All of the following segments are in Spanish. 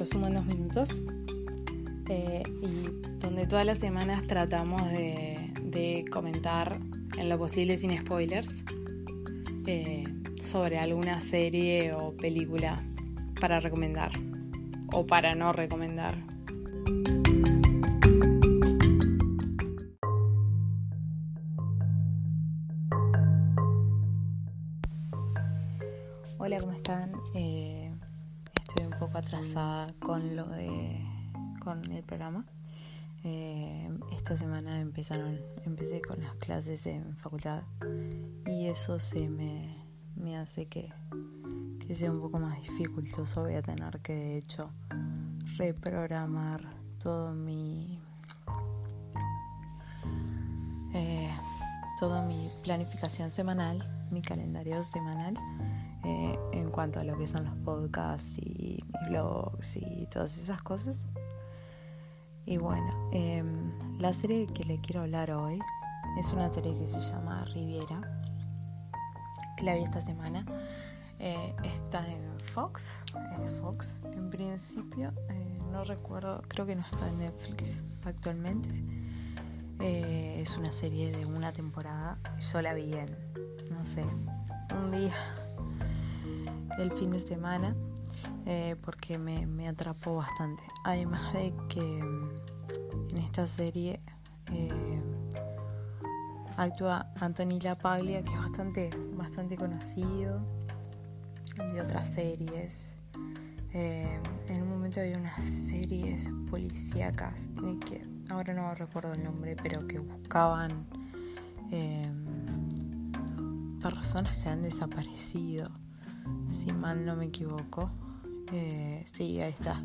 Resumo en dos minutos. eh, y donde todas las semanas tratamos de, comentar en lo posible sin spoilers eh, sobre alguna serie o película para recomendar o para no recomendar. Hola, ¿cómo están? Eh, poco atrasada con lo de con el programa. Eh, esta semana empezaron, empecé con las clases en facultad y eso se me, me hace que, que sea un poco más dificultoso. Voy a tener que de hecho reprogramar todo mi eh, toda mi planificación semanal, mi calendario semanal eh, en cuanto a lo que son los podcasts y mis blogs y todas esas cosas. Y bueno, eh, la serie que le quiero hablar hoy es una serie que se llama Riviera, que la vi esta semana. Eh, está en Fox, en Fox en principio, eh, no recuerdo, creo que no está en Netflix actualmente. Es una serie de una temporada, yo la vi en, no sé, un día del fin de semana eh, porque me, me, atrapó bastante. Además de que mm, en esta serie eh, actúa Anthony LaPaglia, que es bastante, bastante conocido de otras series. Eh, en un momento había unas series policíacas de que ahora no recuerdo el nombre, pero que buscaban personas que han desaparecido si mal no me equivoco. Eh, sí, ahí está.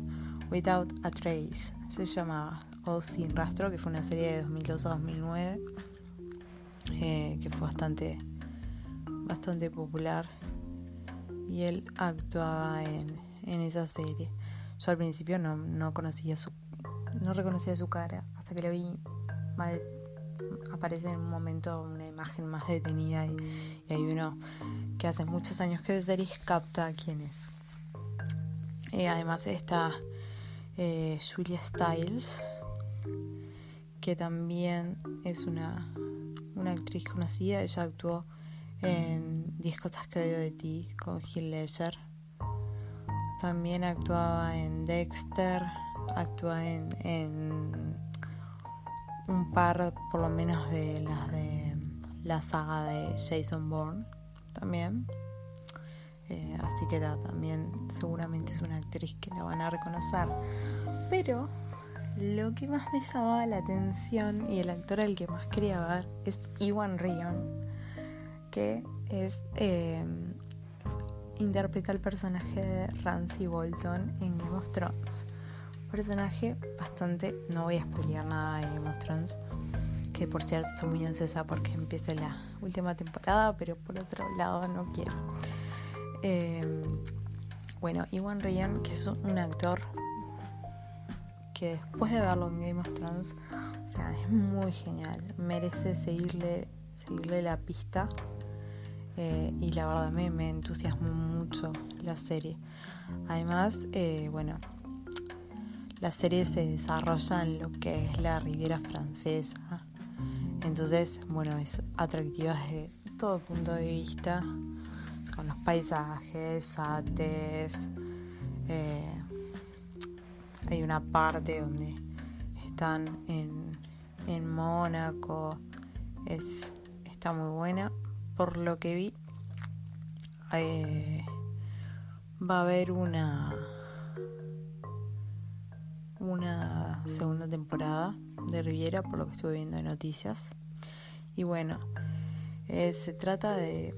Without a Trace se llamaba. O Sin Rastro, que fue una serie de 2002 a 2009. Eh, que fue bastante, bastante popular. Y él actuaba en, en esa serie. Yo al principio no, no conocía su. No reconocía su cara. Hasta que la vi más aparece en un momento una imagen más detenida y, y hay uno hace muchos años que series capta quién es. Eh, además está eh, Julia Stiles, que también es una, una actriz conocida. Ella actuó en 10 cosas que odio de ti con Heath Ledger. También actuaba en Dexter, actúa en, en un par por lo menos de las de la saga de Jason Bourne también. Eh, así que también seguramente es una actriz que la van a reconocer. Pero lo que más me llamaba la atención y el actor al que más quería ver es Iwan Rion, que es eh, interpreta el personaje de Ramsay Bolton en Game of Thrones. Personaje bastante, no voy a spoilear nada de Game of Thrones, que por cierto estoy muy ansiosa porque empiece la última temporada, pero por otro lado no quiero. Eh, bueno, Iwan Ryan, que es un actor que después de verlo en Game of Thrones, o sea, es muy genial, merece seguirle, seguirle la pista. Eh, y la verdad me, me, entusiasmó mucho la serie. Además, eh, bueno, la serie se desarrolla en lo que es la Riviera Francesa. Entonces, bueno, es atractiva desde todo punto de vista, con los paisajes, yates. Eh, hay una parte donde están en, en Mónaco. Es, está muy buena. Por lo que vi, eh, va a haber una una segunda temporada de Riviera, por lo que estuve viendo en noticias. Y bueno, Eh, se trata de,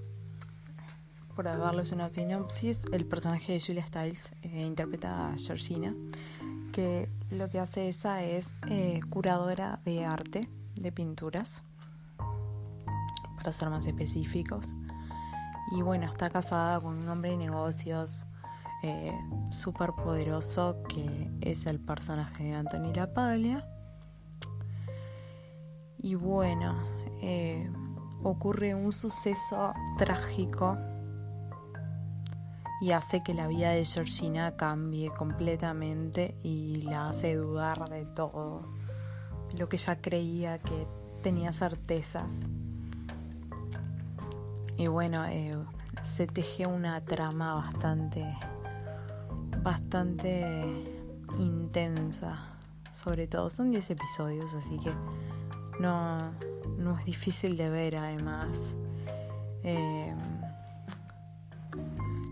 por darles una sinopsis, el personaje de Julia Stiles eh, interpreta a Georgina, que lo que hace esa es eh, curadora de arte, de pinturas, para ser más específicos. Y bueno, está casada con un hombre de negocios eh, súper poderoso que es el personaje de Anthony LaPaglia. Y bueno, eh, ocurre un suceso trágico y hace que la vida de Georgina cambie completamente y la hace dudar de todo, lo que ella creía que tenía certezas. Y bueno, eh, se teje una trama bastante, bastante intensa, sobre todo. Son 10 episodios, así que no, no es difícil de ver además. Eh,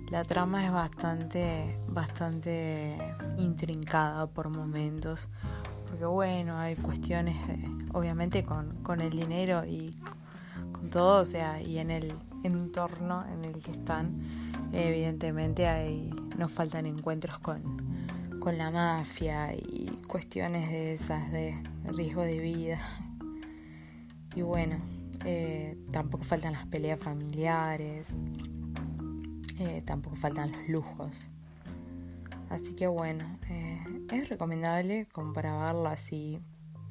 la trama es bastante, bastante intrincada por momentos, porque bueno, hay cuestiones, obviamente con, con, el dinero y con todo, o sea, y en el entorno en el que están, evidentemente hay, nos faltan encuentros con, con la mafia y cuestiones de esas de riesgo de vida. Y bueno, eh, tampoco faltan las peleas familiares. Eh, tampoco faltan los lujos. Así que bueno, eh, es recomendable compararlo así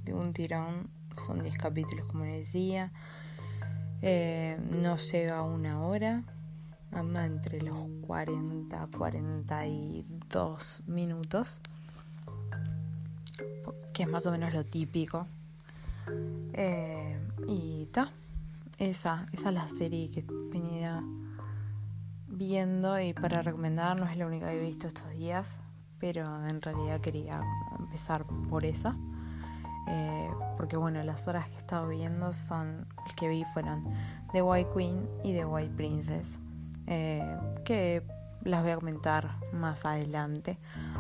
de un tirón. Son 10 capítulos como les decía. No llega a una hora. Anda entre los 40 42 minutos. Que es más o menos lo típico. y está. Esa, esa es la serie que venía viendo y para recomendar no es la única que he visto estos días, pero en realidad quería empezar por esa. Eh, porque bueno, las horas que he estado viendo son, el que vi fueron The White Queen y The White Princess, eh, que las voy a comentar más adelante,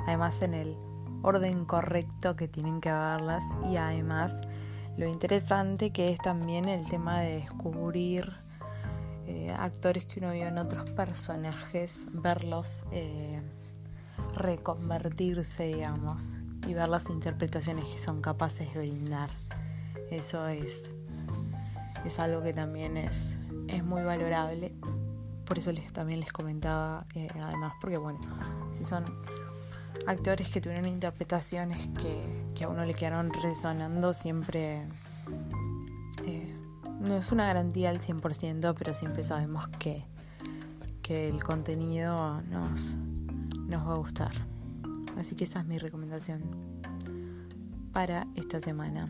además en el orden correcto que tienen que verlas y además lo interesante que es también el tema de descubrir eh, actores que uno vio en otros personajes, verlos eh, reconvertirse, digamos, y ver las interpretaciones que son capaces de brindar. Eso es, es algo que también es, es muy valorable. Por eso les, también les comentaba, eh, además, porque bueno, si son actores que tuvieron interpretaciones que, que a uno le quedaron resonando, siempre no es una garantía al 100%, pero siempre sabemos que, que el contenido nos, nos va a gustar. Así que esa es mi recomendación para esta semana.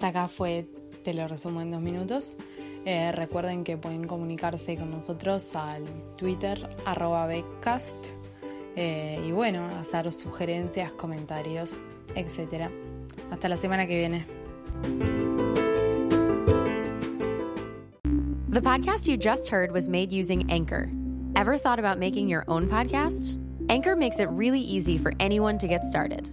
Hasta acá fue, te lo resumo en dos minutos. Eh, recuerden que pueden comunicarse con nosotros al Twitter arroba Beccast eh, y bueno, hacer sugerencias, comentarios, etc. Hasta la semana que viene. The podcast you just heard was made using Anchor. Ever thought about making your own podcast? Anchor makes it really easy for anyone to get started.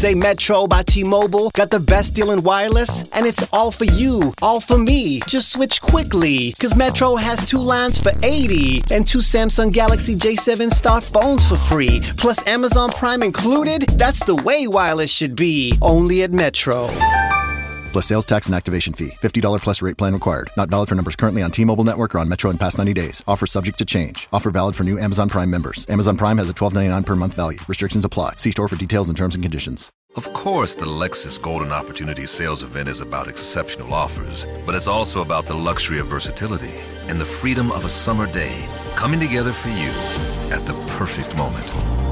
Say Metro by T Mobile got the best deal in wireless, and it's all for you, all for me. Just switch quickly, because Metro has two lines for 80 and two Samsung Galaxy J7 Star phones for free, plus Amazon Prime included. That's the way wireless should be, only at Metro plus sales tax and activation fee. $50 plus rate plan required. Not valid for numbers currently on T-Mobile network or on Metro in past 90 days. Offer subject to change. Offer valid for new Amazon Prime members. Amazon Prime has a $12.99 per month value. Restrictions apply. See store for details and terms and conditions. Of course, the Lexus Golden Opportunity Sales Event is about exceptional offers, but it's also about the luxury of versatility and the freedom of a summer day coming together for you at the perfect moment.